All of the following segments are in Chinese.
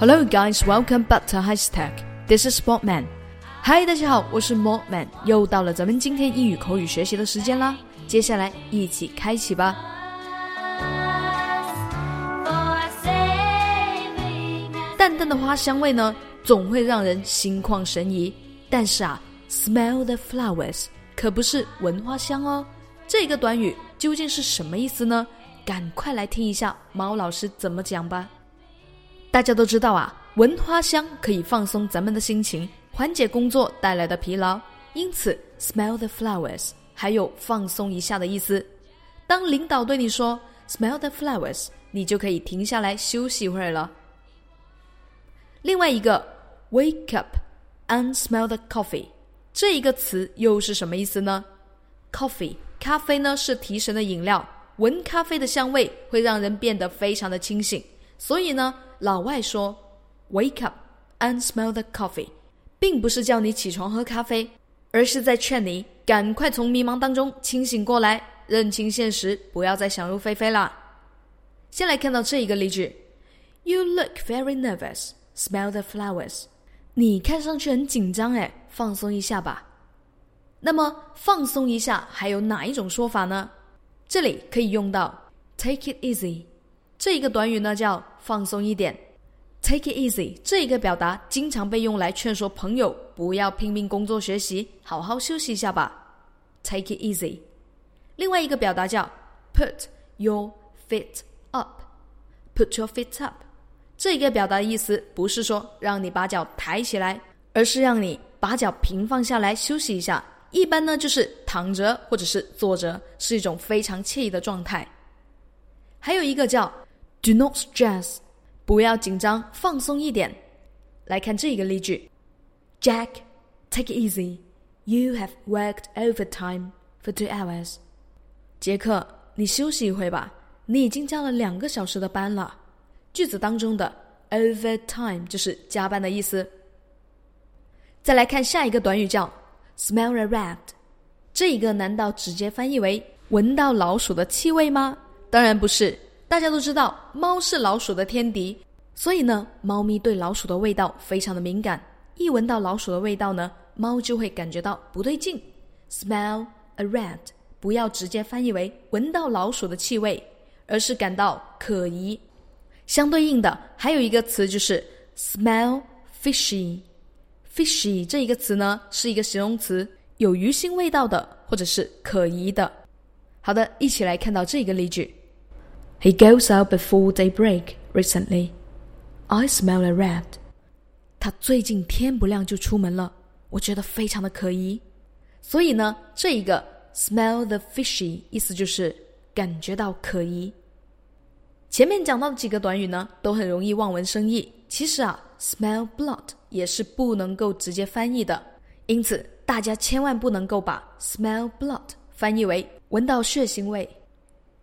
Hello, guys. Welcome back to High Tech. This is Sportman. Hi，大家好，我是 Sportman。又到了咱们今天英语口语学习的时间啦。接下来一起开启吧。淡淡的花香味呢，总会让人心旷神怡。但是啊，smell the flowers 可不是闻花香哦。这个短语究竟是什么意思呢？赶快来听一下猫老师怎么讲吧。大家都知道啊，闻花香可以放松咱们的心情，缓解工作带来的疲劳。因此，smell the flowers 还有放松一下的意思。当领导对你说 smell the flowers，你就可以停下来休息一会儿了。另外一个 wake up and smell the coffee 这一个词又是什么意思呢？coffee 咖啡呢是提神的饮料，闻咖啡的香味会让人变得非常的清醒，所以呢。老外说：“Wake up and smell the coffee”，并不是叫你起床喝咖啡，而是在劝你赶快从迷茫当中清醒过来，认清现实，不要再想入非非了。先来看到这一个例句：“You look very nervous. Smell the flowers.” 你看上去很紧张，哎，放松一下吧。那么放松一下还有哪一种说法呢？这里可以用到 “take it easy”。这一个短语呢叫放松一点，take it easy。这一个表达经常被用来劝说朋友不要拼命工作学习，好好休息一下吧，take it easy。另外一个表达叫 put your feet up，put your feet up。这一个表达的意思不是说让你把脚抬起来，而是让你把脚平放下来休息一下。一般呢就是躺着或者是坐着，是一种非常惬意的状态。还有一个叫。Do not stress，不要紧张，放松一点。来看这一个例句：Jack，take it easy. You have worked overtime for two hours. 杰克，你休息一会吧，你已经加了两个小时的班了。句子当中的 overtime 就是加班的意思。再来看下一个短语叫 smell a rat，这一个难道直接翻译为闻到老鼠的气味吗？当然不是。大家都知道，猫是老鼠的天敌，所以呢，猫咪对老鼠的味道非常的敏感。一闻到老鼠的味道呢，猫就会感觉到不对劲。Smell a rat，不要直接翻译为闻到老鼠的气味，而是感到可疑。相对应的，还有一个词就是 smell fishy。fishy 这一个词呢，是一个形容词，有鱼腥味道的，或者是可疑的。好的，一起来看到这个例句。He goes out before daybreak recently. I smell a rat. 他最近天不亮就出门了，我觉得非常的可疑。所以呢，这一个 smell the fishy 意思就是感觉到可疑。前面讲到的几个短语呢，都很容易望文生义。其实啊，smell blood 也是不能够直接翻译的，因此大家千万不能够把 smell blood 翻译为闻到血腥味。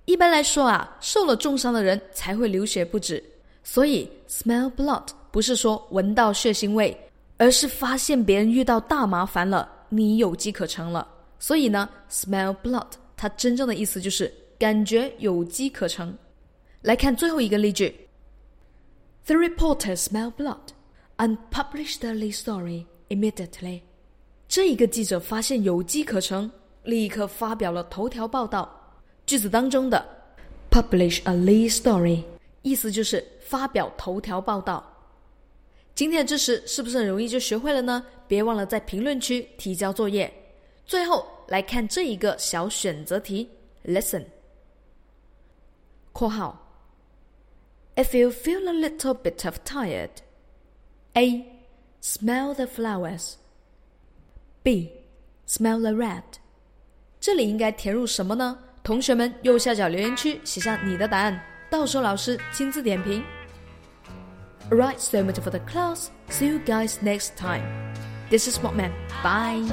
一般来说啊，受了重伤的人才会流血不止，所以 smell blood 不是说闻到血腥味，而是发现别人遇到大麻烦了，你有机可乘了。所以呢，smell blood 它真正的意思就是感觉有机可乘。来看最后一个例句：The reporter smell blood and published the story immediately。这一个记者发现有机可乘，立刻发表了头条报道。句子当中的 publish a lead story 意思就是发表头条报道。今天的知识是不是很容易就学会了呢？别忘了在评论区提交作业。最后来看这一个小选择题，listen。括号，If you feel a little bit of tired, A. Smell the flowers. B. Smell the rat. 这里应该填入什么呢？ 同学们，右下角留言区写下你的答案，到时候老师亲自点评。Alright, so much for the class. See you guys next time. This is Smart Man. Bye.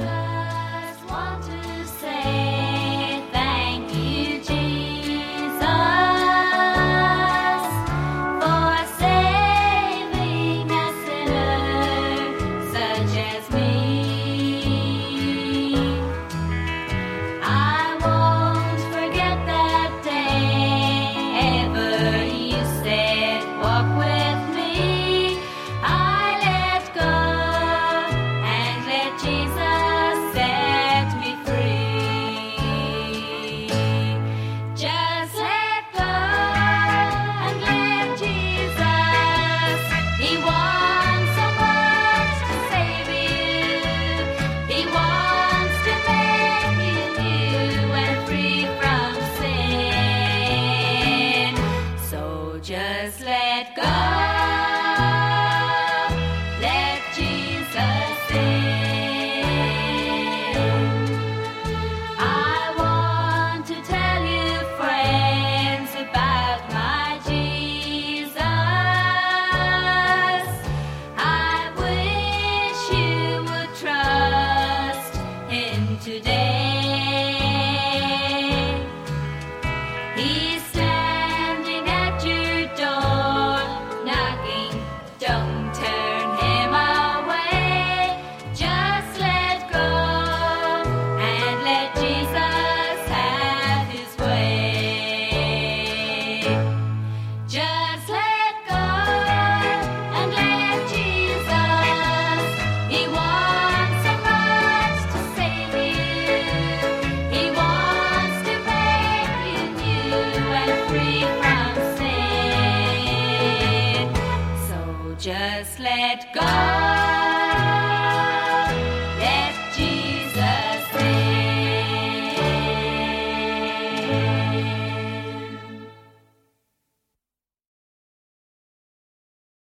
let go.